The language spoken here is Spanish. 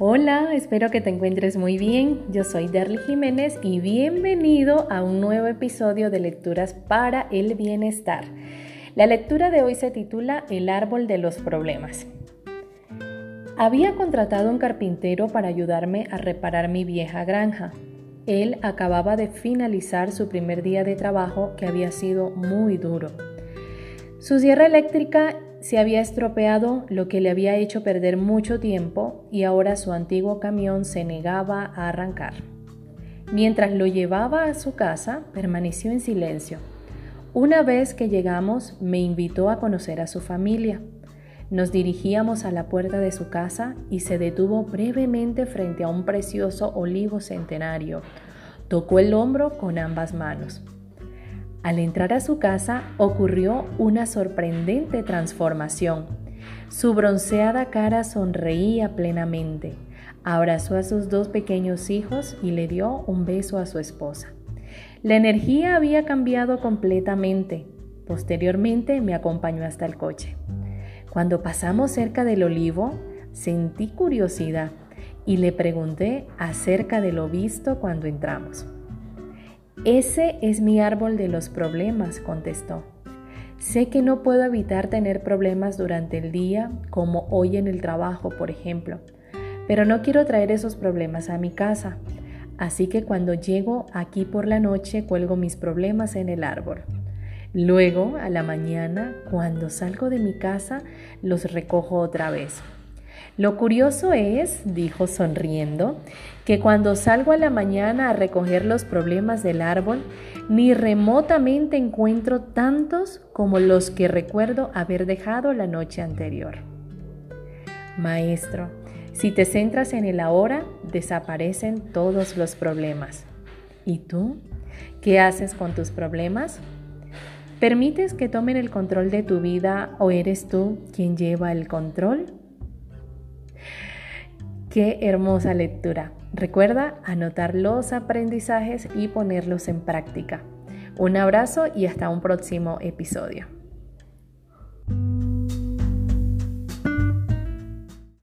Hola, espero que te encuentres muy bien. Yo soy Derly Jiménez y bienvenido a un nuevo episodio de Lecturas para el Bienestar. La lectura de hoy se titula El árbol de los problemas. Había contratado un carpintero para ayudarme a reparar mi vieja granja. Él acababa de finalizar su primer día de trabajo que había sido muy duro. Su sierra eléctrica se había estropeado, lo que le había hecho perder mucho tiempo y ahora su antiguo camión se negaba a arrancar. Mientras lo llevaba a su casa, permaneció en silencio. Una vez que llegamos, me invitó a conocer a su familia. Nos dirigíamos a la puerta de su casa y se detuvo brevemente frente a un precioso olivo centenario. Tocó el hombro con ambas manos. Al entrar a su casa ocurrió una sorprendente transformación. Su bronceada cara sonreía plenamente. Abrazó a sus dos pequeños hijos y le dio un beso a su esposa. La energía había cambiado completamente. Posteriormente me acompañó hasta el coche. Cuando pasamos cerca del olivo, sentí curiosidad y le pregunté acerca de lo visto cuando entramos. Ese es mi árbol de los problemas, contestó. Sé que no puedo evitar tener problemas durante el día, como hoy en el trabajo, por ejemplo, pero no quiero traer esos problemas a mi casa. Así que cuando llego aquí por la noche cuelgo mis problemas en el árbol. Luego, a la mañana, cuando salgo de mi casa, los recojo otra vez. Lo curioso es, dijo sonriendo, que cuando salgo a la mañana a recoger los problemas del árbol, ni remotamente encuentro tantos como los que recuerdo haber dejado la noche anterior. Maestro, si te centras en el ahora, desaparecen todos los problemas. ¿Y tú? ¿Qué haces con tus problemas? ¿Permites que tomen el control de tu vida o eres tú quien lleva el control? Qué hermosa lectura. Recuerda anotar los aprendizajes y ponerlos en práctica. Un abrazo y hasta un próximo episodio.